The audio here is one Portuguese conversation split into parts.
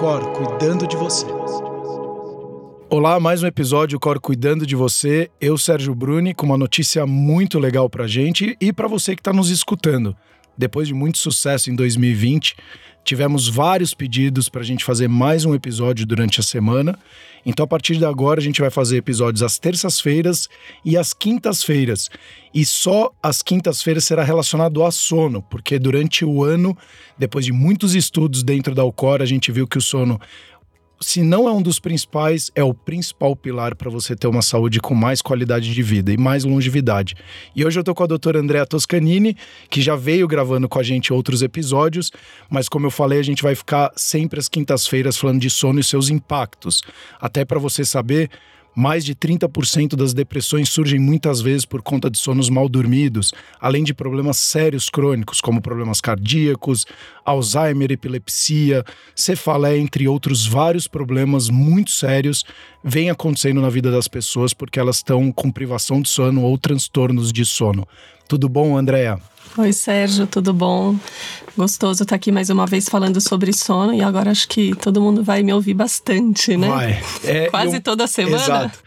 Cor cuidando de você. Olá, mais um episódio Cor cuidando de você. Eu, Sérgio Bruni, com uma notícia muito legal pra gente e para você que está nos escutando. Depois de muito sucesso em 2020, tivemos vários pedidos para a gente fazer mais um episódio durante a semana. Então, a partir de agora, a gente vai fazer episódios às terças-feiras e às quintas-feiras. E só às quintas-feiras será relacionado a sono, porque durante o ano, depois de muitos estudos dentro da Alcor, a gente viu que o sono se não é um dos principais, é o principal pilar para você ter uma saúde com mais qualidade de vida e mais longevidade. E hoje eu estou com a doutora Andrea Toscanini, que já veio gravando com a gente outros episódios, mas como eu falei, a gente vai ficar sempre às quintas-feiras falando de sono e seus impactos. Até para você saber mais de 30% das depressões surgem muitas vezes por conta de sonos mal dormidos, além de problemas sérios crônicos, como problemas cardíacos, Alzheimer, epilepsia, cefaleia, entre outros vários problemas muito sérios, vêm acontecendo na vida das pessoas porque elas estão com privação de sono ou transtornos de sono. Tudo bom, Andréa? Oi, Sérgio, tudo bom? Gostoso estar aqui mais uma vez falando sobre sono e agora acho que todo mundo vai me ouvir bastante, né? Vai. É, Quase eu... toda semana. Exato.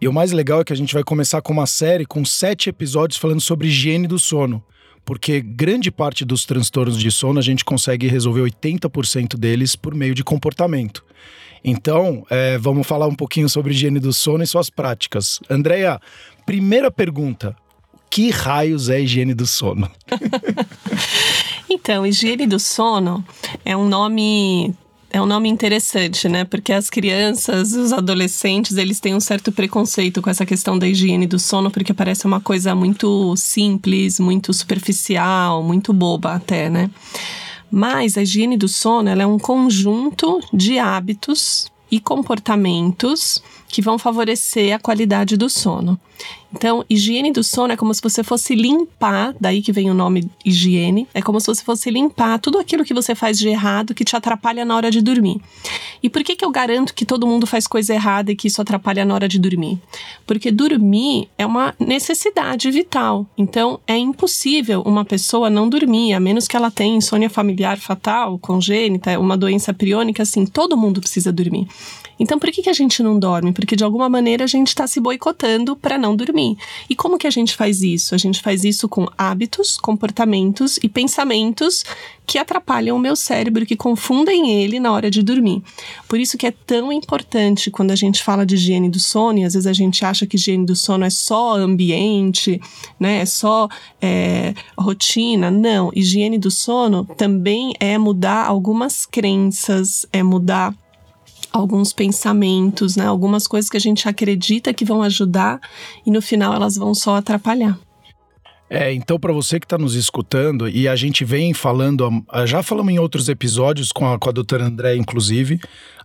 E o mais legal é que a gente vai começar com uma série com sete episódios falando sobre higiene do sono. Porque grande parte dos transtornos de sono a gente consegue resolver 80% deles por meio de comportamento. Então, é, vamos falar um pouquinho sobre higiene do sono e suas práticas. Andréia, primeira pergunta: que raios é higiene do sono? então, higiene do sono é um nome é um nome interessante, né? Porque as crianças, os adolescentes, eles têm um certo preconceito com essa questão da higiene do sono, porque parece uma coisa muito simples, muito superficial, muito boba até, né? Mas a higiene do sono é um conjunto de hábitos e comportamentos que vão favorecer a qualidade do sono. Então, higiene do sono é como se você fosse limpar, daí que vem o nome higiene, é como se você fosse limpar tudo aquilo que você faz de errado que te atrapalha na hora de dormir. E por que, que eu garanto que todo mundo faz coisa errada e que isso atrapalha na hora de dormir? Porque dormir é uma necessidade vital. Então, é impossível uma pessoa não dormir, a menos que ela tenha insônia familiar fatal, congênita, uma doença priônica, assim, todo mundo precisa dormir. Então, por que, que a gente não dorme? Porque de alguma maneira a gente está se boicotando para não dormir. E como que a gente faz isso? A gente faz isso com hábitos, comportamentos e pensamentos que atrapalham o meu cérebro, que confundem ele na hora de dormir. Por isso que é tão importante quando a gente fala de higiene do sono, e às vezes a gente acha que higiene do sono é só ambiente, né? É só é, rotina. Não, higiene do sono também é mudar algumas crenças, é mudar alguns pensamentos, né? Algumas coisas que a gente acredita que vão ajudar e no final elas vão só atrapalhar. É, então para você que está nos escutando, e a gente vem falando, já falamos em outros episódios com a, com a doutora André, inclusive,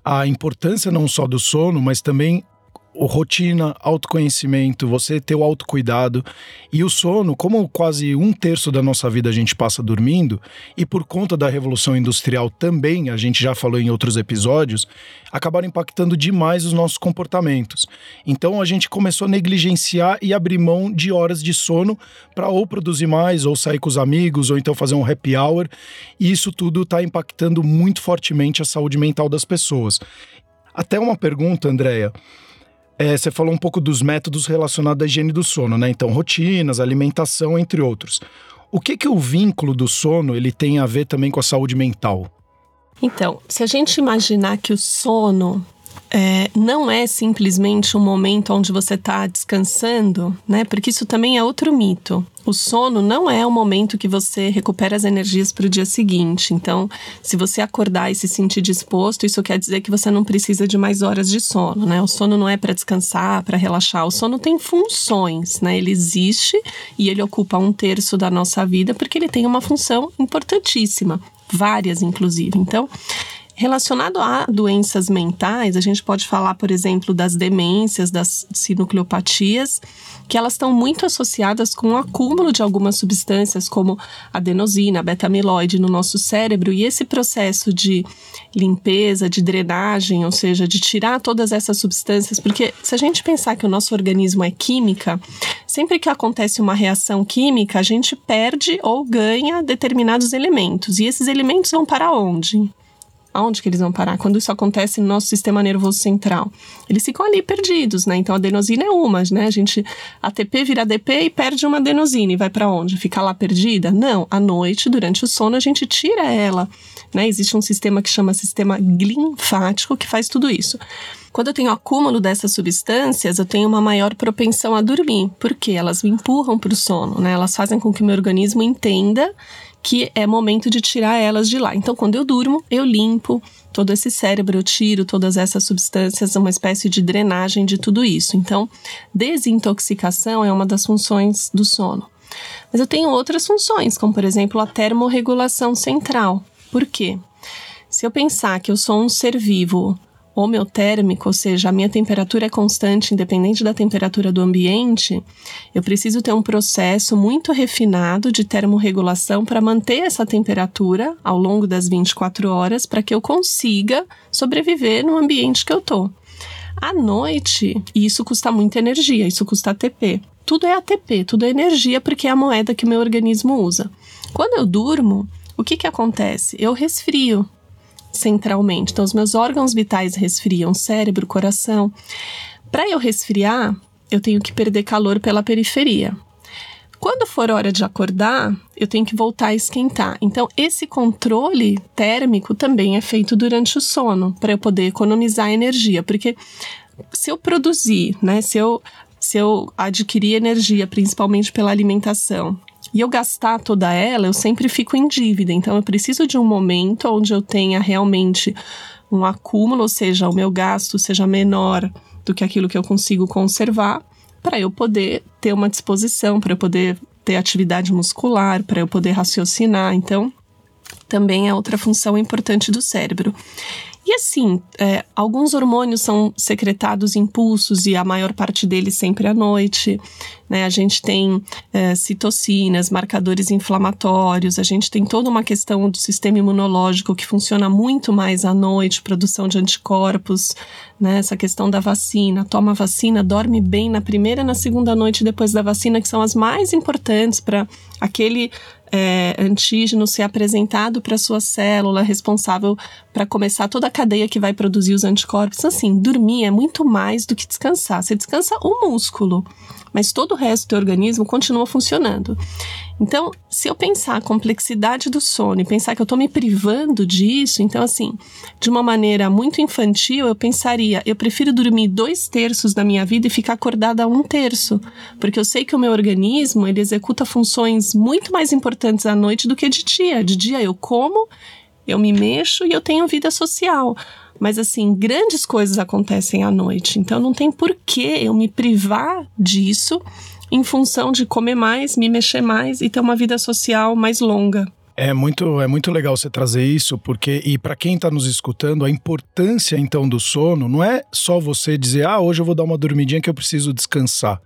a importância não só do sono, mas também rotina, autoconhecimento, você ter o autocuidado e o sono, como quase um terço da nossa vida a gente passa dormindo, e por conta da revolução industrial também, a gente já falou em outros episódios, acabaram impactando demais os nossos comportamentos. Então a gente começou a negligenciar e abrir mão de horas de sono para ou produzir mais, ou sair com os amigos, ou então fazer um happy hour, e isso tudo está impactando muito fortemente a saúde mental das pessoas. Até uma pergunta, Andréia. É, você falou um pouco dos métodos relacionados à higiene do sono, né? Então, rotinas, alimentação, entre outros. O que que o vínculo do sono ele tem a ver também com a saúde mental? Então, se a gente imaginar que o sono é, não é simplesmente um momento onde você está descansando, né? Porque isso também é outro mito. O sono não é o momento que você recupera as energias para o dia seguinte. Então, se você acordar e se sentir disposto, isso quer dizer que você não precisa de mais horas de sono, né? O sono não é para descansar, para relaxar. O sono tem funções, né? Ele existe e ele ocupa um terço da nossa vida porque ele tem uma função importantíssima, várias inclusive. Então, Relacionado a doenças mentais, a gente pode falar, por exemplo, das demências, das sinucleopatias, que elas estão muito associadas com o acúmulo de algumas substâncias, como adenosina, beta-amiloide no nosso cérebro, e esse processo de limpeza, de drenagem, ou seja, de tirar todas essas substâncias, porque se a gente pensar que o nosso organismo é química, sempre que acontece uma reação química, a gente perde ou ganha determinados elementos, e esses elementos vão para onde? Aonde que eles vão parar? Quando isso acontece no nosso sistema nervoso central, eles ficam ali perdidos, né? Então a adenosina é uma, né? A gente ATP vira ADP e perde uma adenosina e vai para onde? Fica lá perdida? Não, à noite, durante o sono, a gente tira ela, né? Existe um sistema que chama sistema linfático que faz tudo isso. Quando eu tenho acúmulo dessas substâncias, eu tenho uma maior propensão a dormir, porque elas me empurram para o sono, né? Elas fazem com que o meu organismo entenda que é momento de tirar elas de lá. Então, quando eu durmo, eu limpo todo esse cérebro, eu tiro todas essas substâncias, uma espécie de drenagem de tudo isso. Então, desintoxicação é uma das funções do sono. Mas eu tenho outras funções, como por exemplo a termorregulação central. Por quê? Se eu pensar que eu sou um ser vivo homeotérmico, ou seja, a minha temperatura é constante independente da temperatura do ambiente, eu preciso ter um processo muito refinado de termorregulação para manter essa temperatura ao longo das 24 horas para que eu consiga sobreviver no ambiente que eu tô. À noite, isso custa muita energia, isso custa ATP. Tudo é ATP, tudo é energia porque é a moeda que o meu organismo usa. Quando eu durmo, o que, que acontece? Eu resfrio, centralmente. Então, os meus órgãos vitais resfriam, cérebro, coração. Para eu resfriar, eu tenho que perder calor pela periferia. Quando for hora de acordar, eu tenho que voltar a esquentar. Então, esse controle térmico também é feito durante o sono, para eu poder economizar energia, porque se eu produzir, né, se eu se eu adquirir energia, principalmente pela alimentação, e eu gastar toda ela, eu sempre fico em dívida. Então, eu preciso de um momento onde eu tenha realmente um acúmulo, ou seja, o meu gasto seja menor do que aquilo que eu consigo conservar, para eu poder ter uma disposição, para eu poder ter atividade muscular, para eu poder raciocinar. Então, também é outra função importante do cérebro. E assim, é, alguns hormônios são secretados em pulsos e a maior parte deles sempre à noite. Né? A gente tem é, citocinas, marcadores inflamatórios, a gente tem toda uma questão do sistema imunológico que funciona muito mais à noite, produção de anticorpos, né? essa questão da vacina. Toma vacina, dorme bem na primeira e na segunda noite depois da vacina, que são as mais importantes para aquele é, antígeno ser apresentado para sua célula responsável para começar toda a cadeia que vai produzir os anticorpos. Assim, dormir é muito mais do que descansar. Você descansa o músculo, mas todo o resto do organismo continua funcionando. Então, se eu pensar a complexidade do sono e pensar que eu estou me privando disso, então, assim, de uma maneira muito infantil, eu pensaria: eu prefiro dormir dois terços da minha vida e ficar acordada um terço, porque eu sei que o meu organismo ele executa funções muito mais importantes à noite do que de dia. De dia eu como, eu me mexo e eu tenho vida social. Mas assim, grandes coisas acontecem à noite. Então não tem por que eu me privar disso em função de comer mais, me mexer mais e ter uma vida social mais longa. É muito, é muito legal você trazer isso, porque, e para quem está nos escutando, a importância então do sono não é só você dizer, ah, hoje eu vou dar uma dormidinha que eu preciso descansar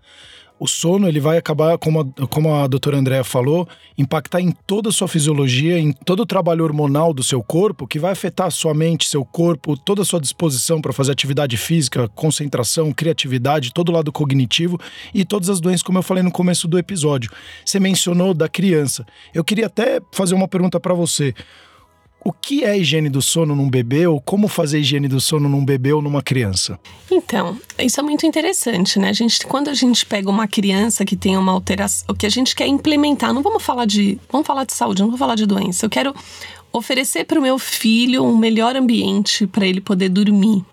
o sono ele vai acabar, como a, como a doutora Andréa falou, impactar em toda a sua fisiologia, em todo o trabalho hormonal do seu corpo, que vai afetar sua mente, seu corpo, toda a sua disposição para fazer atividade física, concentração, criatividade, todo o lado cognitivo e todas as doenças, como eu falei no começo do episódio. Você mencionou da criança. Eu queria até fazer uma pergunta para você. O que é higiene do sono num bebê ou como fazer higiene do sono num bebê ou numa criança? Então, isso é muito interessante, né? A gente, quando a gente pega uma criança que tem uma alteração, o que a gente quer implementar, não vamos falar de, vamos falar de saúde, não vamos falar de doença. Eu quero oferecer para o meu filho um melhor ambiente para ele poder dormir.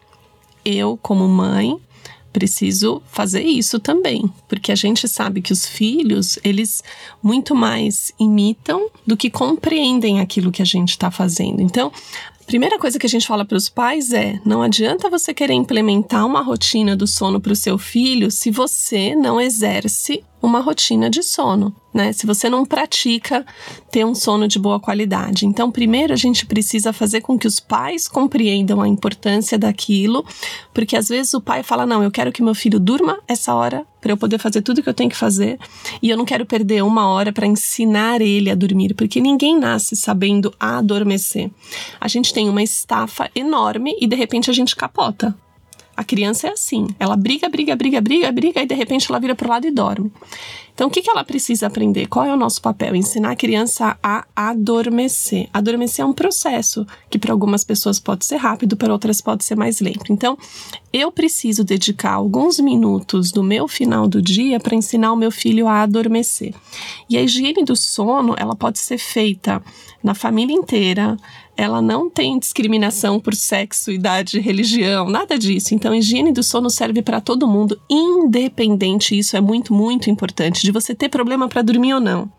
Eu, como mãe, preciso fazer isso também, porque a gente sabe que os filhos, eles muito mais imitam do que compreendem aquilo que a gente está fazendo. Então, Primeira coisa que a gente fala para os pais é: não adianta você querer implementar uma rotina do sono para o seu filho se você não exerce uma rotina de sono, né? Se você não pratica ter um sono de boa qualidade. Então, primeiro a gente precisa fazer com que os pais compreendam a importância daquilo, porque às vezes o pai fala: "Não, eu quero que meu filho durma essa hora para eu poder fazer tudo que eu tenho que fazer, e eu não quero perder uma hora para ensinar ele a dormir, porque ninguém nasce sabendo adormecer. A gente tem uma estafa enorme e de repente a gente capota. A criança é assim, ela briga, briga, briga, briga, briga e de repente ela vira pro lado e dorme. Então, o que, que ela precisa aprender? Qual é o nosso papel? Ensinar a criança a adormecer. Adormecer é um processo que para algumas pessoas pode ser rápido, para outras pode ser mais lento. Então, eu preciso dedicar alguns minutos do meu final do dia para ensinar o meu filho a adormecer. E a higiene do sono, ela pode ser feita na família inteira, ela não tem discriminação por sexo, idade, religião, nada disso. Então, higiene do sono serve para todo mundo, independente, isso é muito, muito importante, de você ter problema para dormir ou não.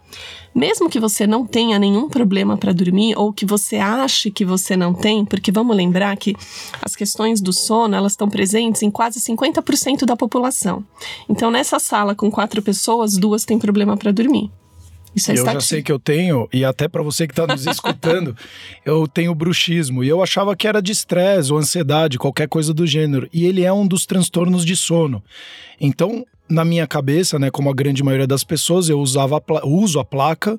Mesmo que você não tenha nenhum problema para dormir ou que você ache que você não tem, porque vamos lembrar que as questões do sono, elas estão presentes em quase 50% da população. Então, nessa sala com quatro pessoas, duas têm problema para dormir. Isso é eu já sei que eu tenho, e até para você que está nos escutando, eu tenho bruxismo. E eu achava que era de estresse ou ansiedade, qualquer coisa do gênero. E ele é um dos transtornos de sono. Então, na minha cabeça, né, como a grande maioria das pessoas, eu usava uso a placa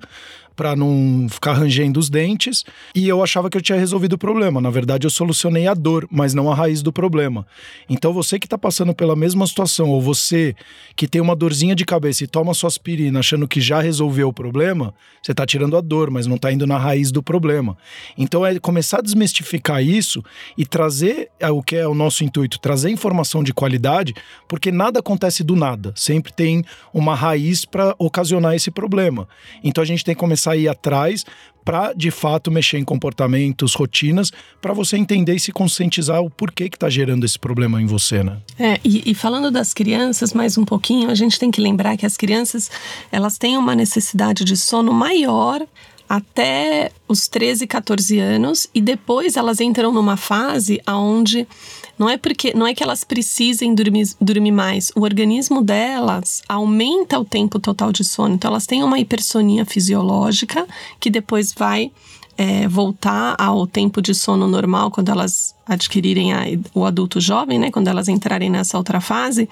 para não ficar rangendo os dentes, e eu achava que eu tinha resolvido o problema. Na verdade, eu solucionei a dor, mas não a raiz do problema. Então, você que está passando pela mesma situação, ou você que tem uma dorzinha de cabeça e toma sua aspirina achando que já resolveu o problema, você está tirando a dor, mas não está indo na raiz do problema. Então, é começar a desmistificar isso e trazer é, o que é o nosso intuito, trazer informação de qualidade, porque nada acontece do nada. Sempre tem uma raiz para ocasionar esse problema. Então, a gente tem que começar sair atrás para de fato mexer em comportamentos, rotinas, para você entender e se conscientizar o porquê que está gerando esse problema em você, né? É, e, e, falando das crianças mais um pouquinho, a gente tem que lembrar que as crianças elas têm uma necessidade de sono maior até os 13, 14 anos e depois elas entram numa fase aonde não é porque não é que elas precisem dormir, dormir mais. O organismo delas aumenta o tempo total de sono. Então elas têm uma hipersonia fisiológica que depois vai é, voltar ao tempo de sono normal quando elas adquirirem a, o adulto jovem, né? Quando elas entrarem nessa outra fase.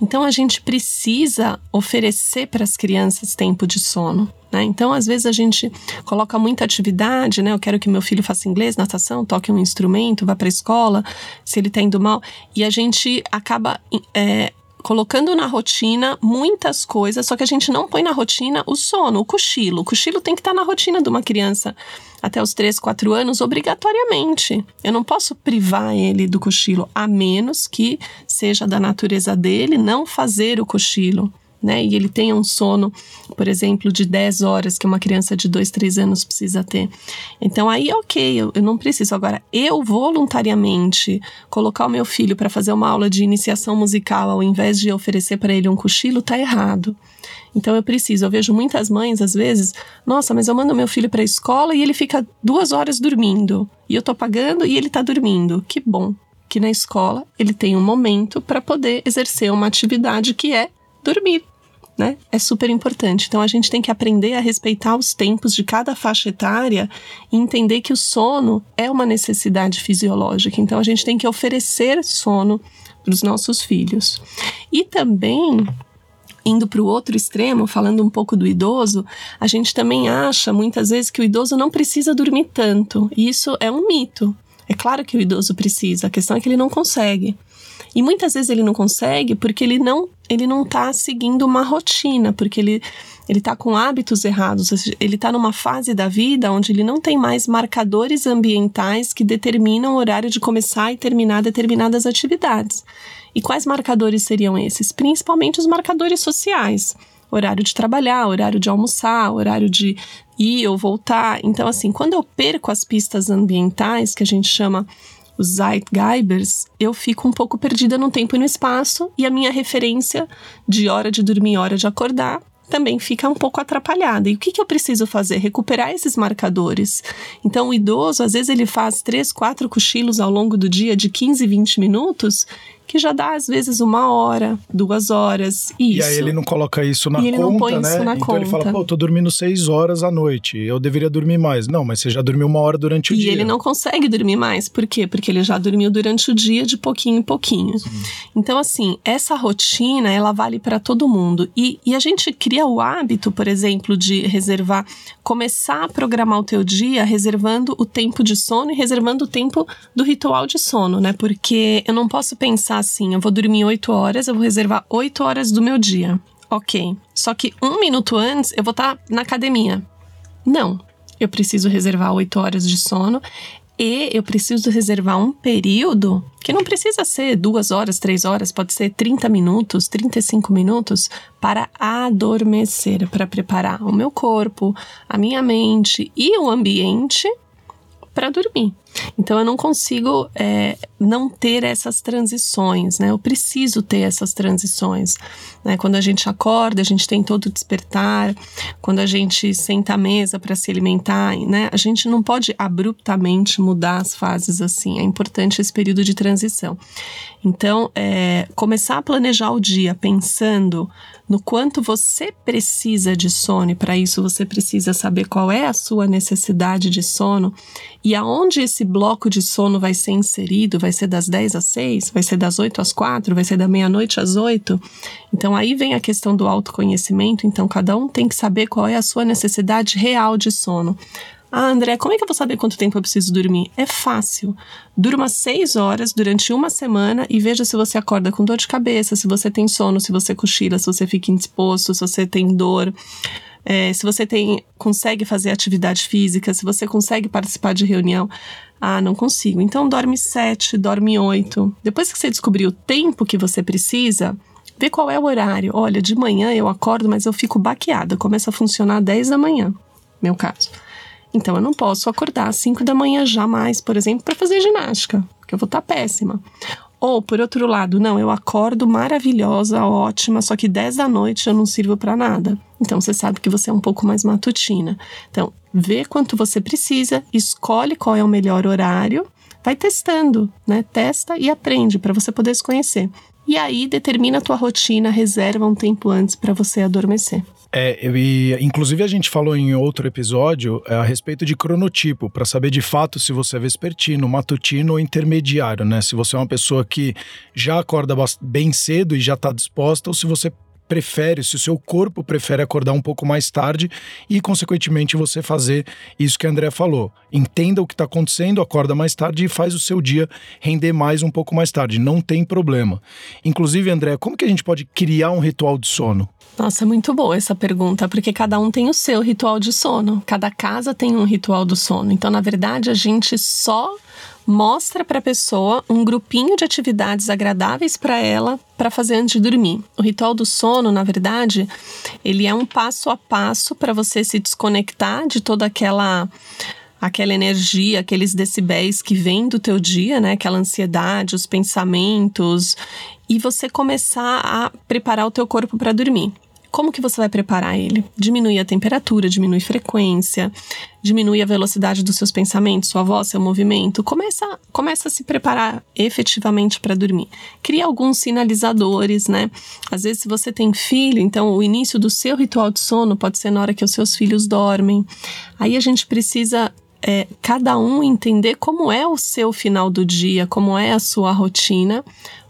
Então a gente precisa oferecer para as crianças tempo de sono. Né? Então, às vezes, a gente coloca muita atividade, né? Eu quero que meu filho faça inglês, natação, toque um instrumento, vá para a escola, se ele está indo mal. E a gente acaba é, colocando na rotina muitas coisas, só que a gente não põe na rotina o sono, o cochilo. O cochilo tem que estar tá na rotina de uma criança até os 3, 4 anos, obrigatoriamente. Eu não posso privar ele do cochilo, a menos que seja da natureza dele não fazer o cochilo né? E ele tenha um sono, por exemplo, de 10 horas que uma criança de 2, 3 anos precisa ter. Então aí, ok, eu, eu não preciso. Agora, eu voluntariamente colocar o meu filho para fazer uma aula de iniciação musical ao invés de oferecer para ele um cochilo, tá errado. Então eu preciso. Eu vejo muitas mães, às vezes, nossa, mas eu mando meu filho para a escola e ele fica duas horas dormindo. E eu tô pagando e ele tá dormindo. Que bom que na escola ele tem um momento para poder exercer uma atividade que é dormir. Né? É super importante. Então a gente tem que aprender a respeitar os tempos de cada faixa etária e entender que o sono é uma necessidade fisiológica. Então a gente tem que oferecer sono para os nossos filhos. E também indo para o outro extremo, falando um pouco do idoso, a gente também acha muitas vezes que o idoso não precisa dormir tanto. E isso é um mito. É claro que o idoso precisa, a questão é que ele não consegue. E muitas vezes ele não consegue porque ele não ele não está seguindo uma rotina, porque ele ele está com hábitos errados, ele está numa fase da vida onde ele não tem mais marcadores ambientais que determinam o horário de começar e terminar determinadas atividades. E quais marcadores seriam esses? Principalmente os marcadores sociais. Horário de trabalhar, horário de almoçar, horário de ir ou voltar. Então, assim, quando eu perco as pistas ambientais, que a gente chama os Zeitgeibers, eu fico um pouco perdida no tempo e no espaço, e a minha referência de hora de dormir e hora de acordar também fica um pouco atrapalhada. E o que, que eu preciso fazer? Recuperar esses marcadores. Então, o idoso, às vezes, ele faz três, quatro cochilos ao longo do dia de 15, 20 minutos que já dá às vezes uma hora, duas horas. Isso. E aí ele não coloca isso na e ele conta, não põe né? Isso na então conta. ele fala, pô, eu tô dormindo seis horas à noite, eu deveria dormir mais. Não, mas você já dormiu uma hora durante o e dia. E ele não consegue dormir mais. Por quê? Porque ele já dormiu durante o dia de pouquinho em pouquinho. Sim. Então, assim, essa rotina, ela vale para todo mundo. E, e a gente cria o hábito, por exemplo, de reservar, começar a programar o teu dia reservando o tempo de sono e reservando o tempo do ritual de sono, né? Porque eu não posso pensar assim, eu vou dormir 8 horas, eu vou reservar 8 horas do meu dia. Ok. Só que um minuto antes eu vou estar tá na academia. Não. Eu preciso reservar oito horas de sono e eu preciso reservar um período que não precisa ser duas horas, três horas, pode ser 30 minutos, 35 minutos para adormecer, para preparar o meu corpo, a minha mente e o ambiente para dormir. Então eu não consigo é, não ter essas transições, né? Eu preciso ter essas transições. Né? Quando a gente acorda, a gente tem todo o despertar, quando a gente senta à mesa para se alimentar, né? A gente não pode abruptamente mudar as fases assim. É importante esse período de transição. Então, é, começar a planejar o dia pensando no quanto você precisa de sono, e para isso você precisa saber qual é a sua necessidade de sono e aonde esse bloco de sono vai ser inserido, vai ser das 10 às 6, vai ser das 8 às 4, vai ser da meia-noite às 8. Então aí vem a questão do autoconhecimento, então cada um tem que saber qual é a sua necessidade real de sono. Ah, André, como é que eu vou saber quanto tempo eu preciso dormir? É fácil. Durma seis horas durante uma semana e veja se você acorda com dor de cabeça, se você tem sono, se você cochila, se você fica indisposto, se você tem dor. É, se você tem, consegue fazer atividade física, se você consegue participar de reunião. Ah, não consigo. Então dorme sete, dorme oito. Depois que você descobrir o tempo que você precisa, vê qual é o horário. Olha, de manhã eu acordo, mas eu fico baqueada. Começa a funcionar às 10 da manhã, meu caso. Então eu não posso acordar às 5 da manhã jamais, por exemplo, para fazer ginástica, porque eu vou estar tá péssima. Ou, por outro lado, não, eu acordo maravilhosa, ótima, só que 10 da noite eu não sirvo para nada. Então você sabe que você é um pouco mais matutina. Então, vê quanto você precisa, escolhe qual é o melhor horário, vai testando, né? Testa e aprende para você poder se conhecer. E aí determina a tua rotina, reserva um tempo antes para você adormecer. É, e, inclusive a gente falou em outro episódio é, a respeito de cronotipo, para saber de fato se você é vespertino, matutino ou intermediário, né? Se você é uma pessoa que já acorda bem cedo e já está disposta, ou se você prefere, se o seu corpo prefere acordar um pouco mais tarde e, consequentemente, você fazer isso que a André falou. Entenda o que está acontecendo, acorda mais tarde e faz o seu dia render mais um pouco mais tarde. Não tem problema. Inclusive, André, como que a gente pode criar um ritual de sono? Nossa, muito boa essa pergunta, porque cada um tem o seu ritual de sono. Cada casa tem um ritual do sono. Então, na verdade, a gente só mostra para a pessoa um grupinho de atividades agradáveis para ela para fazer antes de dormir. O ritual do sono, na verdade, ele é um passo a passo para você se desconectar de toda aquela aquela energia, aqueles decibéis que vêm do teu dia, né? Aquela ansiedade, os pensamentos e você começar a preparar o teu corpo para dormir. Como que você vai preparar ele? Diminui a temperatura, diminui frequência, diminui a velocidade dos seus pensamentos, sua voz, seu movimento. Começa, começa a se preparar efetivamente para dormir. Cria alguns sinalizadores, né? Às vezes, se você tem filho, então o início do seu ritual de sono pode ser na hora que os seus filhos dormem. Aí a gente precisa é, cada um entender como é o seu final do dia, como é a sua rotina,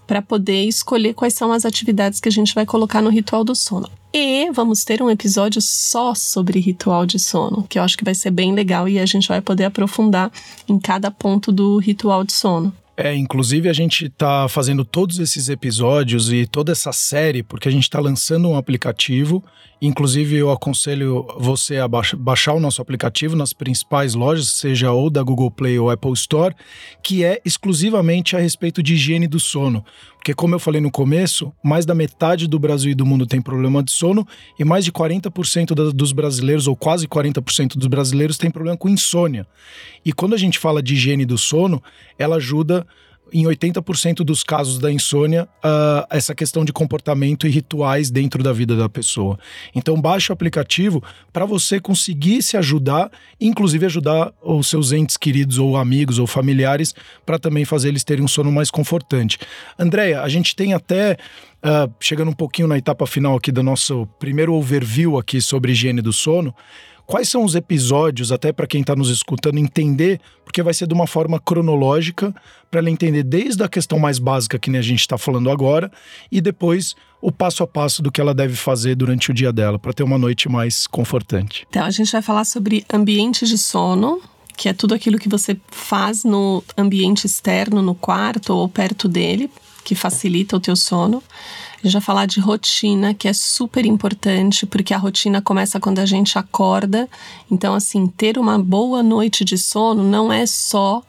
para poder escolher quais são as atividades que a gente vai colocar no ritual do sono. E vamos ter um episódio só sobre ritual de sono, que eu acho que vai ser bem legal e a gente vai poder aprofundar em cada ponto do ritual de sono. É, inclusive a gente está fazendo todos esses episódios e toda essa série porque a gente está lançando um aplicativo. Inclusive eu aconselho você a baixar o nosso aplicativo nas principais lojas, seja ou da Google Play ou Apple Store, que é exclusivamente a respeito de higiene do sono. Porque, como eu falei no começo, mais da metade do Brasil e do mundo tem problema de sono e mais de 40% dos brasileiros, ou quase 40% dos brasileiros, tem problema com insônia. E quando a gente fala de higiene do sono, ela ajuda em 80% dos casos da insônia, uh, essa questão de comportamento e rituais dentro da vida da pessoa. Então, baixe o aplicativo para você conseguir se ajudar, inclusive ajudar os seus entes queridos, ou amigos, ou familiares, para também fazer eles terem um sono mais confortante. Andréia, a gente tem até. Uh, chegando um pouquinho na etapa final aqui do nosso primeiro overview aqui sobre higiene do sono, Quais são os episódios, até para quem está nos escutando entender, porque vai ser de uma forma cronológica, para ela entender desde a questão mais básica que a gente está falando agora, e depois o passo a passo do que ela deve fazer durante o dia dela, para ter uma noite mais confortante. Então, a gente vai falar sobre ambientes de sono, que é tudo aquilo que você faz no ambiente externo, no quarto ou perto dele, que facilita o teu sono. Vai falar de rotina, que é super importante, porque a rotina começa quando a gente acorda. Então, assim, ter uma boa noite de sono não é só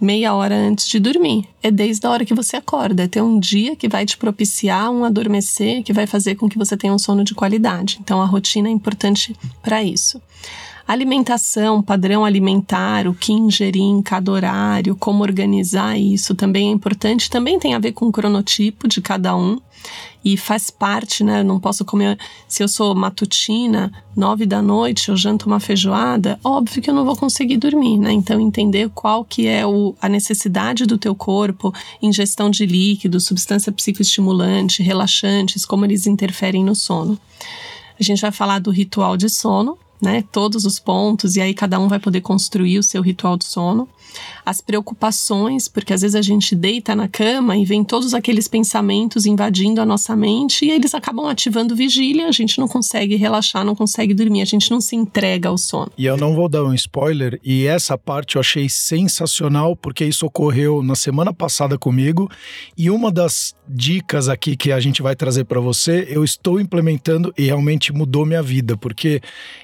meia hora antes de dormir. É desde a hora que você acorda. É ter um dia que vai te propiciar um adormecer, que vai fazer com que você tenha um sono de qualidade. Então, a rotina é importante para isso. Alimentação, padrão alimentar, o que ingerir em cada horário, como organizar isso também é importante. Também tem a ver com o cronotipo de cada um e faz parte, né? Eu não posso comer. Se eu sou matutina, nove da noite, eu janto uma feijoada, óbvio que eu não vou conseguir dormir, né? Então, entender qual que é o, a necessidade do teu corpo, ingestão de líquidos, substância psicoestimulante, relaxantes, como eles interferem no sono. A gente vai falar do ritual de sono, né, todos os pontos, e aí cada um vai poder construir o seu ritual de sono. As preocupações, porque às vezes a gente deita na cama e vem todos aqueles pensamentos invadindo a nossa mente e eles acabam ativando vigília, a gente não consegue relaxar, não consegue dormir, a gente não se entrega ao sono. E eu não vou dar um spoiler, e essa parte eu achei sensacional, porque isso ocorreu na semana passada comigo, e uma das dicas aqui que a gente vai trazer para você, eu estou implementando e realmente mudou minha vida, porque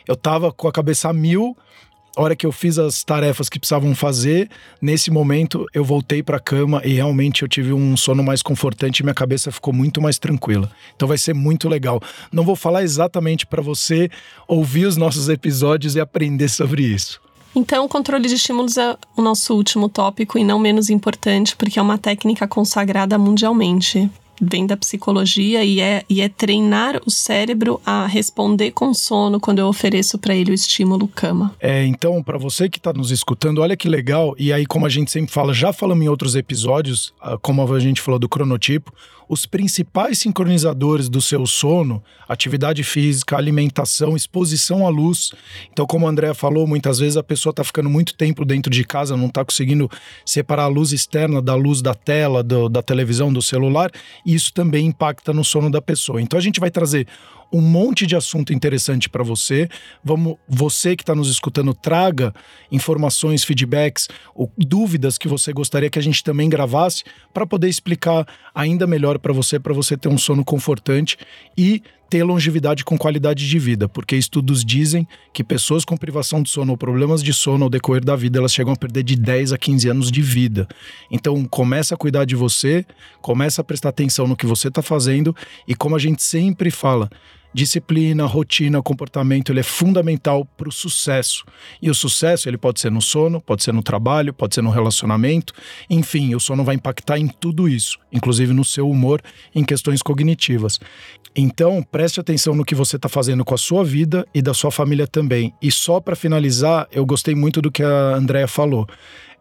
eu tava com a cabeça a mil hora que eu fiz as tarefas que precisavam fazer, nesse momento eu voltei para a cama e realmente eu tive um sono mais confortante e minha cabeça ficou muito mais tranquila. Então vai ser muito legal. Não vou falar exatamente para você ouvir os nossos episódios e aprender sobre isso. Então, o controle de estímulos é o nosso último tópico e não menos importante, porque é uma técnica consagrada mundialmente vem da psicologia e é, e é treinar o cérebro a responder com sono quando eu ofereço para ele o estímulo cama. É, então, para você que está nos escutando, olha que legal. E aí, como a gente sempre fala, já falamos em outros episódios, ah, como a gente falou do cronotipo, os principais sincronizadores do seu sono, atividade física, alimentação, exposição à luz. Então, como a Andrea falou, muitas vezes a pessoa está ficando muito tempo dentro de casa, não está conseguindo separar a luz externa da luz da tela, do, da televisão, do celular, isso também impacta no sono da pessoa. Então, a gente vai trazer um monte de assunto interessante para você. Vamos, você que está nos escutando, traga informações, feedbacks, ou dúvidas que você gostaria que a gente também gravasse para poder explicar ainda melhor para você, para você ter um sono confortante e ter longevidade com qualidade de vida, porque estudos dizem que pessoas com privação de sono ou problemas de sono ao decorrer da vida, elas chegam a perder de 10 a 15 anos de vida. Então, começa a cuidar de você, começa a prestar atenção no que você está fazendo e como a gente sempre fala, disciplina, rotina, comportamento, ele é fundamental para o sucesso. E o sucesso, ele pode ser no sono, pode ser no trabalho, pode ser no relacionamento, enfim, o sono vai impactar em tudo isso, inclusive no seu humor, em questões cognitivas. Então, preste atenção no que você está fazendo com a sua vida e da sua família também. E só para finalizar, eu gostei muito do que a Andrea falou.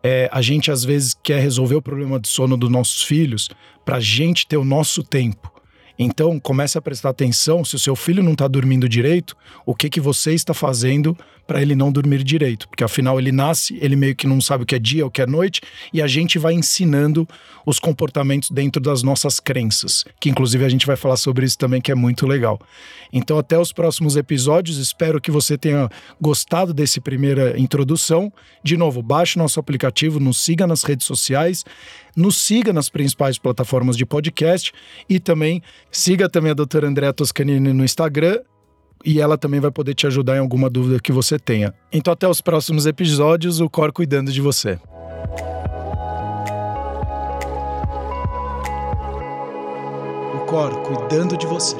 É, a gente às vezes quer resolver o problema de sono dos nossos filhos para a gente ter o nosso tempo. Então, comece a prestar atenção se o seu filho não está dormindo direito, o que, que você está fazendo para ele não dormir direito. Porque afinal ele nasce, ele meio que não sabe o que é dia, o que é noite, e a gente vai ensinando os comportamentos dentro das nossas crenças, que inclusive a gente vai falar sobre isso também, que é muito legal. Então, até os próximos episódios, espero que você tenha gostado desse primeira introdução. De novo, baixe nosso aplicativo, nos siga nas redes sociais nos siga nas principais plataformas de podcast e também siga também a doutora Andréa Toscanini no Instagram e ela também vai poder te ajudar em alguma dúvida que você tenha. Então até os próximos episódios, o Cor cuidando de você. O Cor cuidando de você.